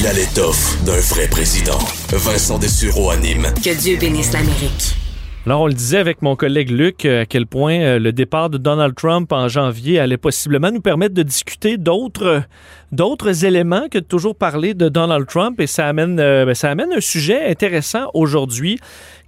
Il a l'étoffe d'un vrai président. Vincent Dessureau anime. Que Dieu bénisse l'Amérique. Alors, on le disait avec mon collègue Luc, euh, à quel point euh, le départ de Donald Trump en janvier allait possiblement nous permettre de discuter d'autres éléments que de toujours parler de Donald Trump. Et ça amène, euh, ben, un sujet intéressant aujourd'hui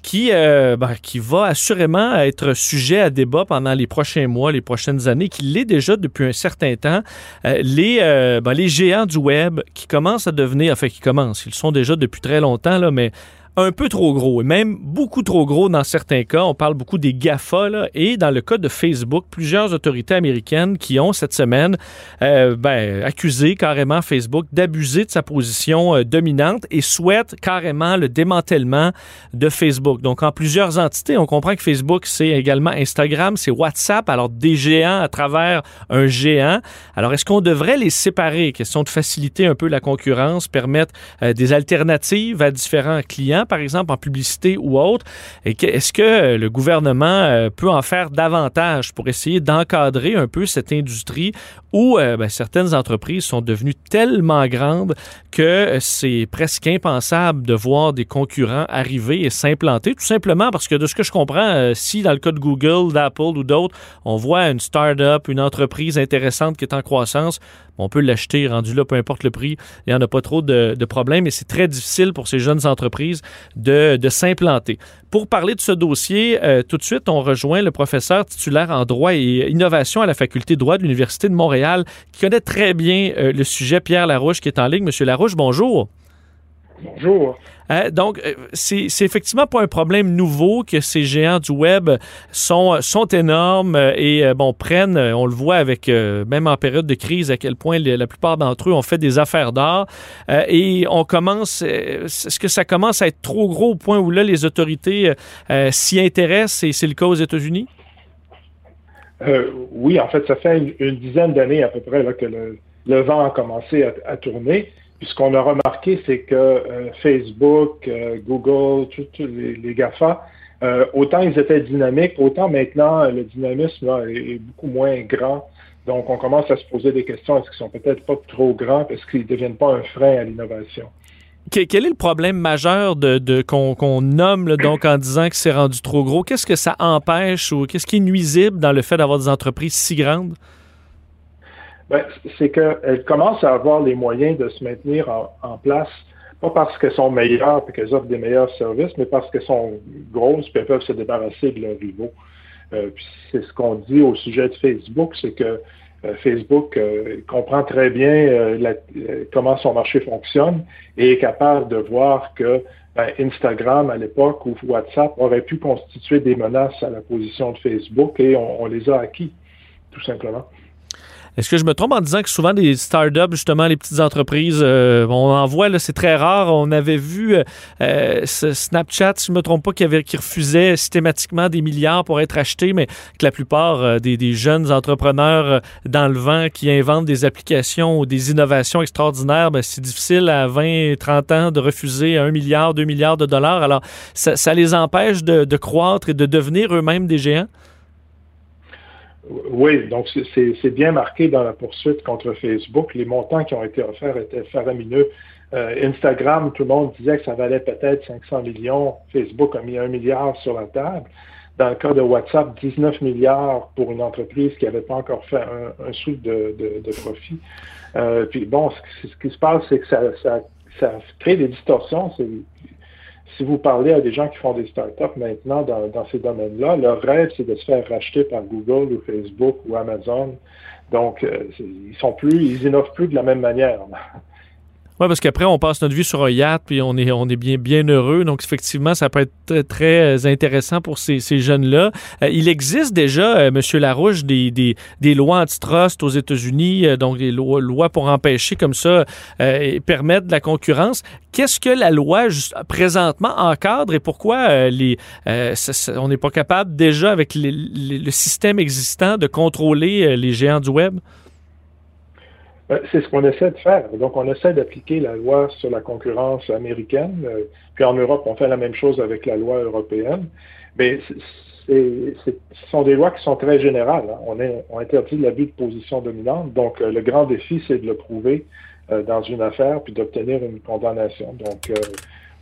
qui, ben, qui va assurément être sujet à débat pendant les prochains mois, les prochaines années, qui l'est déjà depuis un certain temps. les, ben, les géants du web qui commencent à devenir, enfin qui commencent, ils sont déjà depuis très longtemps, là, mais un peu trop gros, et même beaucoup trop gros dans certains cas. On parle beaucoup des GAFA, là, et dans le cas de Facebook, plusieurs autorités américaines qui ont cette semaine euh, ben, accusé carrément Facebook d'abuser de sa position euh, dominante et souhaitent carrément le démantèlement de Facebook. Donc, en plusieurs entités, on comprend que Facebook, c'est également Instagram, c'est WhatsApp, alors des géants à travers un géant. Alors, est-ce qu'on devrait les séparer? Question de faciliter un peu la concurrence, permettre euh, des alternatives à différents clients par exemple, en publicité ou autre. Est-ce que le gouvernement euh, peut en faire davantage pour essayer d'encadrer un peu cette industrie où euh, ben, certaines entreprises sont devenues tellement grandes que c'est presque impensable de voir des concurrents arriver et s'implanter, tout simplement parce que de ce que je comprends, euh, si dans le cas de Google, d'Apple ou d'autres, on voit une start-up, une entreprise intéressante qui est en croissance, on peut l'acheter rendu là, peu importe le prix, il n'y en a pas trop de, de problèmes et c'est très difficile pour ces jeunes entreprises de, s'implanter. Pour parler de ce dossier, euh, tout de suite, on rejoint le professeur titulaire en droit et innovation à la faculté de droit de l'Université de Montréal qui connaît très bien euh, le sujet, Pierre Larouche, qui est en ligne. Monsieur Larouche, bonjour. Bonjour. Euh, donc, euh, c'est effectivement pas un problème nouveau que ces géants du web sont, sont énormes et, bon, prennent, on le voit avec, même en période de crise, à quel point la plupart d'entre eux ont fait des affaires d'art. et on commence, est-ce que ça commence à être trop gros au point où là, les autorités s'y intéressent et c'est le cas aux États-Unis? oui, en fait, ça fait une, dizaine d'années à peu près que le, vent a commencé à tourner. Ce qu'on a remarqué, c'est que euh, Facebook, euh, Google, tous les, GAFA, euh, autant ils étaient dynamiques, autant maintenant le dynamisme est, beaucoup moins grand. Donc on commence à se poser des questions, est-ce qu'ils sont peut-être pas trop grands, est-ce qu'ils ne deviennent pas un frein à l'innovation? Quel est le problème majeur qu'on nomme donc en disant que c'est rendu trop gros? Qu'est-ce que ça empêche ou qu'est-ce qui est nuisible dans le fait d'avoir des entreprises si grandes? Ben, c'est qu'elles commencent à avoir les moyens de se maintenir en, place, pas parce qu'elles sont meilleures et qu'elles offrent des meilleurs services, mais parce qu'elles sont grosses et peuvent se débarrasser de leurs rivaux. Euh, c'est ce qu'on dit au sujet de Facebook, c'est que euh, Facebook euh, comprend très bien comment son marché fonctionne et est capable de voir que ben, Instagram à l'époque ou WhatsApp aurait pu constituer des menaces à la position de Facebook et on les a acquis, tout simplement. Est-ce que je me trompe en disant que souvent des startups, justement, les petites entreprises, euh, on en voit, c'est très rare. On avait vu euh, euh, Snapchat, si je ne me trompe pas, qui, avait, refusait systématiquement des milliards pour être acheté, mais que la plupart des, jeunes entrepreneurs dans le vent qui inventent des applications ou des innovations extraordinaires, ben, c'est difficile à 20, 30 ans de refuser un milliard, deux milliards de dollars. Alors, ça, les empêche de croître et de devenir eux-mêmes des géants? Oui, donc c'est bien marqué dans la poursuite contre Facebook. Les montants qui ont été offerts étaient faramineux. Euh, Instagram, tout le monde disait que ça valait peut-être 500 millions. Facebook a mis un milliard sur la table. Dans le cas de WhatsApp, 19 milliards pour une entreprise qui n'avait pas encore fait un, sou de, profit. Euh, puis bon, ce, qui se passe, c'est que ça, ça, ça crée des distorsions si vous parlez à des gens qui font des startups maintenant dans, ces domaines-là, leur rêve, c'est de se faire racheter par Google ou Facebook ou Amazon. Donc, euh, ils sont plus, ils innovent plus de la même manière. Parce qu'après, on passe notre vie sur un yacht, puis on est, on est bien, bien heureux. Donc, effectivement, ça peut être très, très intéressant pour ces, ces jeunes-là. il existe déjà, M. Larouche, des, des, des lois antitrust aux États-Unis, donc des lois, lois pour empêcher comme ça et permettre la concurrence. Qu'est-ce que la loi présentement encadre et pourquoi les, on n'est pas capable déjà avec le système existant de contrôler les géants du web? Euh, c'est ce qu'on essaie de faire. Donc, on essaie d'appliquer la loi sur la concurrence américaine. Euh, puis en Europe, on fait la même chose avec la loi européenne. Mais ce sont des lois qui sont très générales. Hein. On, interdit l'abus de position dominante. Donc, euh, le grand défi, c'est de le prouver dans une affaire puis d'obtenir une condamnation. Donc,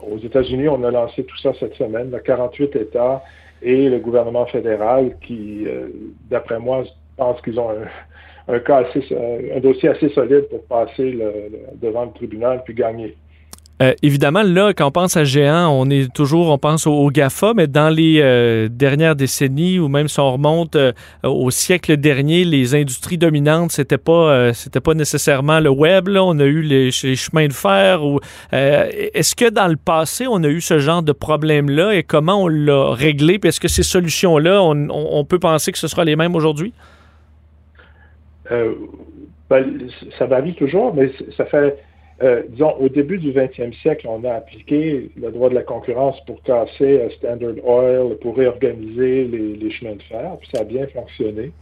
aux États-Unis, on a lancé tout ça cette semaine. 48 États et le gouvernement fédéral qui, d'après moi, pensent qu'ils ont un, un, dossier assez solide pour passer devant le tribunal puis gagner. Euh, évidemment, là, quand on pense à géant, on est toujours, on pense au, GAFA, mais dans les euh, dernières décennies, ou même si on remonte euh, au siècle dernier, les industries dominantes, c'était pas, c'était pas nécessairement le web. Là. On a eu les, chemins de fer. Ou est-ce que dans le passé, on a eu ce genre de problème-là et comment on l'a réglé? Puis est-ce que ces solutions-là, on peut penser que ce sera les mêmes aujourd'hui? Ben, ça varie toujours, mais ça fait, euh, disons, au début du 20e siècle, on a appliqué le droit de la concurrence pour casser euh, Standard Oil, pour réorganiser les, chemins de fer, puis ça a bien fonctionné.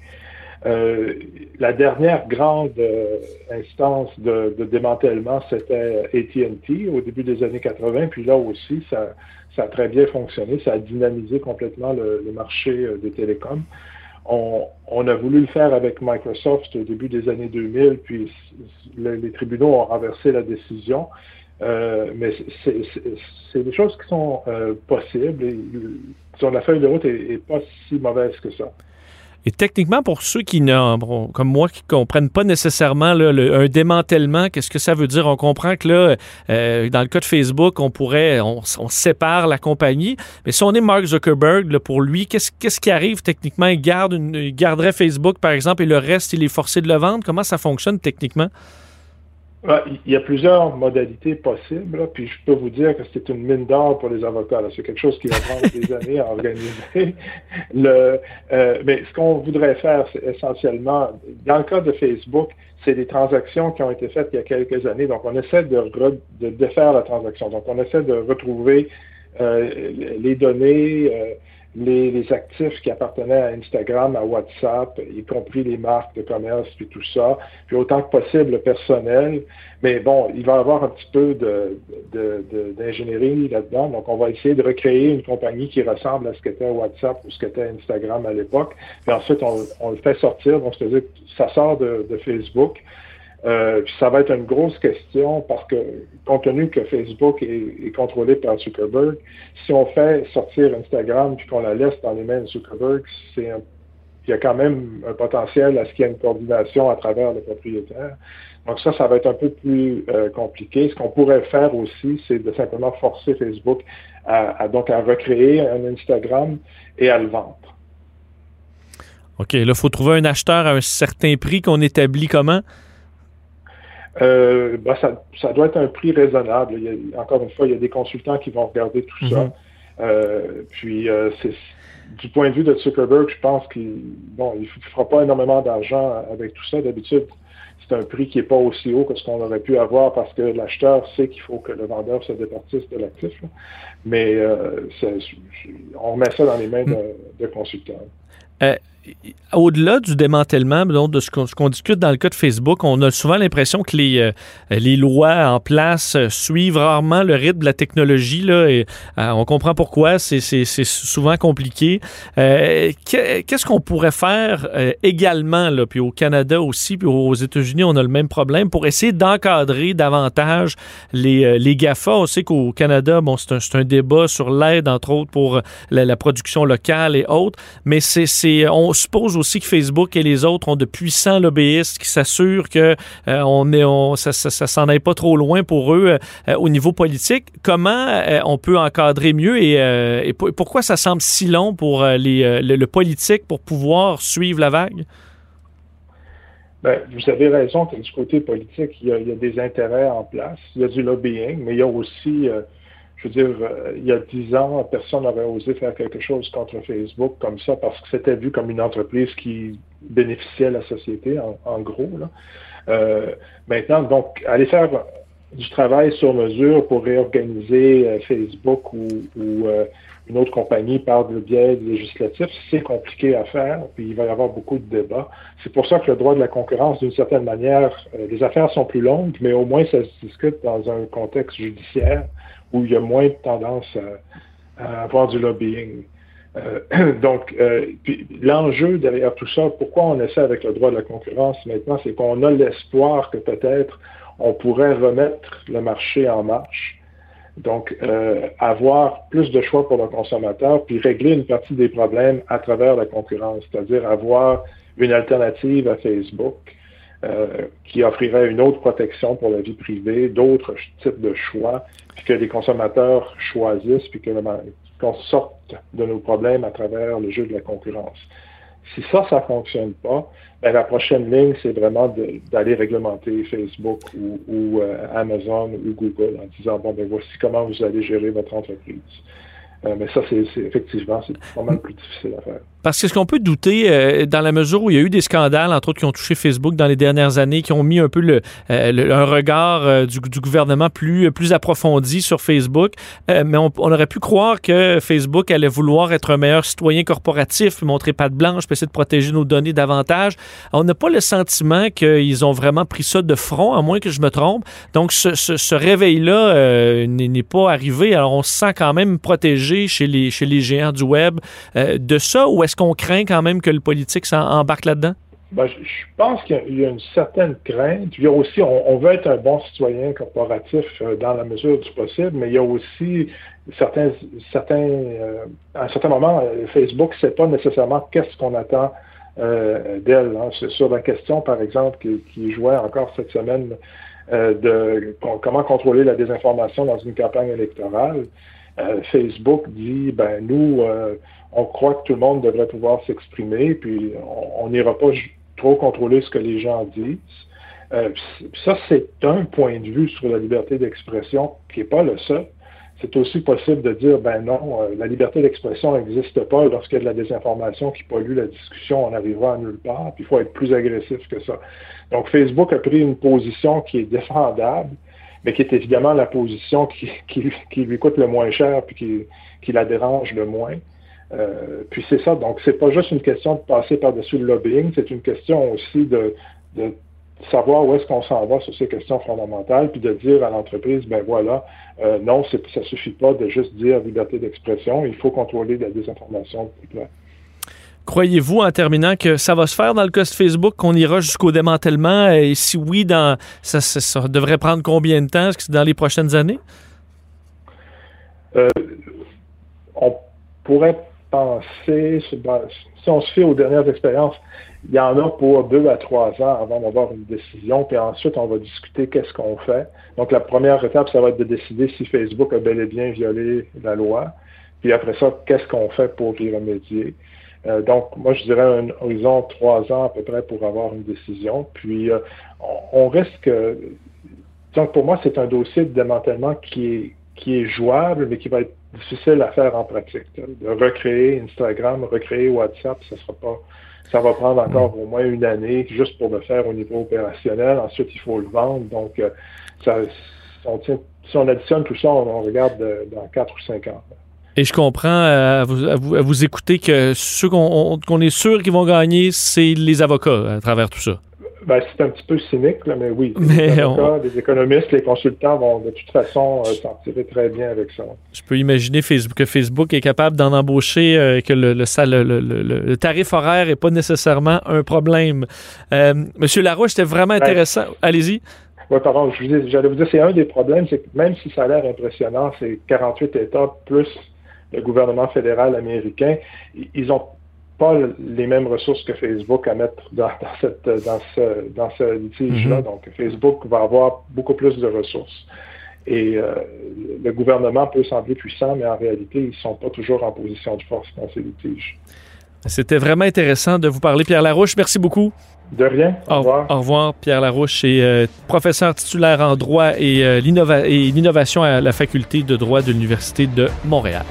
la dernière grande instance de, démantèlement, c'était AT&T au début des années 80, puis là aussi, ça, a très bien fonctionné, ça a dynamisé complètement le marché des télécoms on, a voulu le faire avec Microsoft au début des années 2000, puis les tribunaux ont renversé la décision. Euh, mais c'est des choses qui sont euh, possibles. Et, la feuille de route pas si mauvaise que ça. Et techniquement, pour ceux qui, comme moi, qui ne comprennent pas nécessairement un démantèlement, qu'est-ce que ça veut dire? On comprend que là, euh, dans le cas de Facebook, on pourrait, on, sépare la compagnie. Mais si on est Mark Zuckerberg, pour lui, qu'est-ce qui arrive techniquement? Il, garde il garderait Facebook, par exemple, et le reste, il est forcé de le vendre? Comment ça fonctionne techniquement? Il y a plusieurs modalités possibles, puis je peux vous dire que c'est une mine d'or pour les avocats. C'est quelque chose qui va prendre des années à organiser. Le, euh, mais ce qu'on voudrait faire, c'est essentiellement, dans le cas de Facebook, c'est des transactions qui ont été faites il y a quelques années. Donc, on essaie de, de défaire la transaction. Donc, on essaie de retrouver euh, les données. Euh, les, actifs qui appartenaient à Instagram, à WhatsApp, y compris les marques de commerce, puis tout ça, puis autant que possible le personnel. Mais bon, il va y avoir un petit peu d'ingénierie de, là-dedans. Donc, on va essayer de recréer une compagnie qui ressemble à ce qu'était WhatsApp ou ce qu'était Instagram à l'époque. Puis ensuite, on, le fait sortir. Donc, c'est-à-dire que ça sort de, de Facebook. Euh, ça va être une grosse question parce que, compte tenu que Facebook est, contrôlé par Zuckerberg, si on fait sortir Instagram puis qu'on la laisse dans les mains de Zuckerberg, c'est il y a quand même un potentiel à ce qu'il y ait une coordination à travers le propriétaire. Donc ça, ça va être un peu plus euh, compliqué. Ce qu'on pourrait faire aussi, c'est de simplement forcer Facebook à, donc à recréer un Instagram et à le vendre. OK, là, il faut trouver un acheteur à un certain prix qu'on établit comment? Euh, ben, ça, doit être un prix raisonnable. encore une fois, il y a des consultants qui vont regarder tout ça. Mhm. Euh, puis, euh, c'est du point de vue de Zuckerberg, je pense qu'il bon, il ne fera pas énormément d'argent avec tout ça. D'habitude, c'est un prix qui n'est pas aussi haut que ce qu'on aurait pu avoir parce que l'acheteur sait qu'il faut que le vendeur se départisse de l'actif. Mais on remet ça dans les mains de, de consultants au-delà du démantèlement, donc de ce qu'on discute dans le cas de Facebook, on a souvent l'impression que les, euh, lois en place euh, suivent rarement le rythme de la technologie. Là, euh, on comprend pourquoi, c'est souvent compliqué. Qu'est-ce qu'on pourrait faire également, là, puis au Canada aussi, puis aux États-Unis, on a le même problème, pour essayer d'encadrer davantage les, GAFA. On sait qu'au Canada, bon, c'est un, un, débat sur l'aide, entre autres, pour la, la, production locale et autres, mais c'est on suppose aussi que Facebook et les autres ont de puissants lobbyistes qui s'assurent que euh, on est, on, ça, ça, s'en aille pas trop loin pour eux euh, au niveau politique. Comment euh, on peut encadrer mieux et, pourquoi ça semble si long pour les, le, politique pour pouvoir suivre la vague? Ben, vous avez raison que du côté politique, il y, a, des intérêts en place. Il y a du lobbying, mais il y a aussi, je veux dire, euh, il y a dix ans, personne n'aurait osé faire quelque chose contre Facebook comme ça parce que c'était vu comme une entreprise qui bénéficiait à la société, en, gros. Euh, maintenant, donc, aller faire du travail sur mesure pour réorganiser Facebook ou, ou une autre compagnie par le biais législatif, c'est compliqué à faire, puis il va y avoir beaucoup de débats. C'est pour ça que le droit de la concurrence, d'une certaine manière, euh, les affaires sont plus longues, mais au moins ça se discute dans un contexte judiciaire où il y a moins de tendance à, avoir du lobbying. Euh, donc, euh, l'enjeu derrière tout ça, pourquoi on essaie avec le droit de la concurrence maintenant, c'est qu'on a l'espoir que peut-être on pourrait remettre le marché en marche donc, euh, avoir plus de choix pour le consommateur, puis régler une partie des problèmes à travers la concurrence, c'est-à-dire avoir une alternative à Facebook euh, qui offrirait une autre protection pour la vie privée, d'autres types de choix, puis que les consommateurs choisissent, puis qu'on sorte de nos problèmes à travers le jeu de la concurrence. Si ça, ça fonctionne pas, ben, la prochaine ligne, c'est vraiment d'aller réglementer Facebook ou, euh, Amazon ou Google en disant, bon, ben voici comment vous allez gérer votre entreprise. Euh, mais ça, c'est effectivement, c'est vraiment plus difficile à faire. Parce que ce qu'on peut douter, euh, dans la mesure où il y a eu des scandales, entre autres, qui ont touché Facebook dans les dernières années, qui ont mis un peu le, euh, un regard du, gouvernement plus, plus approfondi sur Facebook, mais on, aurait pu croire que Facebook allait vouloir être un meilleur citoyen corporatif, montrer patte blanche, essayer de protéger nos données davantage. On n'a pas le sentiment qu'ils ont vraiment pris ça de front, à moins que je me trompe. Donc, ce, ce réveil-là n'est pas arrivé. Alors, on se sent quand même protégé chez les, chez les géants du web euh, de ça ou est-ce qu'on craint quand même que le politique s'embarque là-dedans? Ben, je, pense qu'il y a une certaine crainte. Il y a aussi, on, veut être un bon citoyen corporatif euh, dans la mesure du possible, mais il y a aussi certains, certains, euh, à un certain moment, Facebook ne sait pas nécessairement qu'est-ce qu'on attend d'elle. Hein. Sur la question, par exemple, qui, qui jouait encore cette semaine de comment contrôler la désinformation dans une campagne électorale. Euh, Facebook dit, ben nous, euh, on croit que tout le monde devrait pouvoir s'exprimer, puis on n'ira pas trop contrôler ce que les gens disent. Euh, ça, c'est un point de vue sur la liberté d'expression qui n'est pas le seul. C'est aussi possible de dire, ben non, la liberté d'expression n'existe pas lorsqu'il y a de la désinformation qui pollue la discussion, on n'arrivera à nulle part, puis il faut être plus agressif que ça. Donc, Facebook a pris une position qui est défendable, mais qui est évidemment la position qui, qui, lui coûte le moins cher puis qui, qui la dérange le moins. Euh, puis c'est ça, donc c'est pas juste une question de passer par-dessus le lobbying, c'est une question aussi de, de savoir où est-ce qu'on s'en va sur ces questions fondamentales, puis de dire à l'entreprise, ben voilà, euh, non, ça suffit pas de juste dire liberté d'expression, il faut contrôler la désinformation. Croyez-vous, en terminant, que ça va se faire dans le cas de Facebook, qu'on ira jusqu'au démantèlement? Et si oui, dans, ça, devrait prendre combien de temps? Est-ce que c'est dans les prochaines années? Euh, on pourrait penser, si on se fait aux dernières expériences, il y en a pour deux à trois ans avant d'avoir une décision, puis ensuite on va discuter qu'est-ce qu'on fait. Donc la première étape, ça va être de décider si Facebook a bel et bien violé la loi, puis après ça, qu'est-ce qu'on fait pour y remédier. Euh, donc, moi, je dirais un horizon trois ans à peu près pour avoir une décision. Puis, euh, on, risque. Donc, pour moi, c'est un dossier de démantèlement qui est, qui est jouable, mais qui va être difficile à faire en pratique. De recréer Instagram, recréer WhatsApp, ça sera pas. Ça va prendre encore au moins une année juste pour le faire au niveau opérationnel. Ensuite, il faut le vendre. Donc, euh, ça, si on additionne tout ça, on, regarde dans quatre ou cinq ans. Et je comprends euh, à, vous, à, vous, écouter que ceux qu'on est sûr qu'ils vont gagner, c'est les avocats à travers tout ça. Ben, c'est un petit peu cynique, mais oui. les, avocats, les économistes, les consultants vont de toute façon euh, s'en tirer très bien avec ça. Je peux imaginer Facebook, que Facebook est capable d'en embaucher, euh, que le, le, tarif horaire n'est pas nécessairement un problème. Monsieur Larouche, c'était vraiment ben, intéressant. Allez-y. Oui, pardon, j'allais vous dire, c'est un des problèmes, c'est que même si ça a l'air impressionnant, c'est 48 États plus le gouvernement fédéral américain, ils n'ont pas les mêmes ressources que Facebook à mettre dans, cette, dans ce, dans ce litige-là. Mm-hmm. Donc, Facebook va avoir beaucoup plus de ressources. Et euh, le gouvernement peut sembler puissant, mais en réalité, ils ne sont pas toujours en position de force dans ces litiges. C'était vraiment intéressant de vous parler, Pierre Larouche. Merci beaucoup. De rien. Au, revoir. Au revoir, Pierre Larouche, est euh, professeur titulaire en droit et, euh, et l'innovation à la faculté de droit de l'Université de Montréal.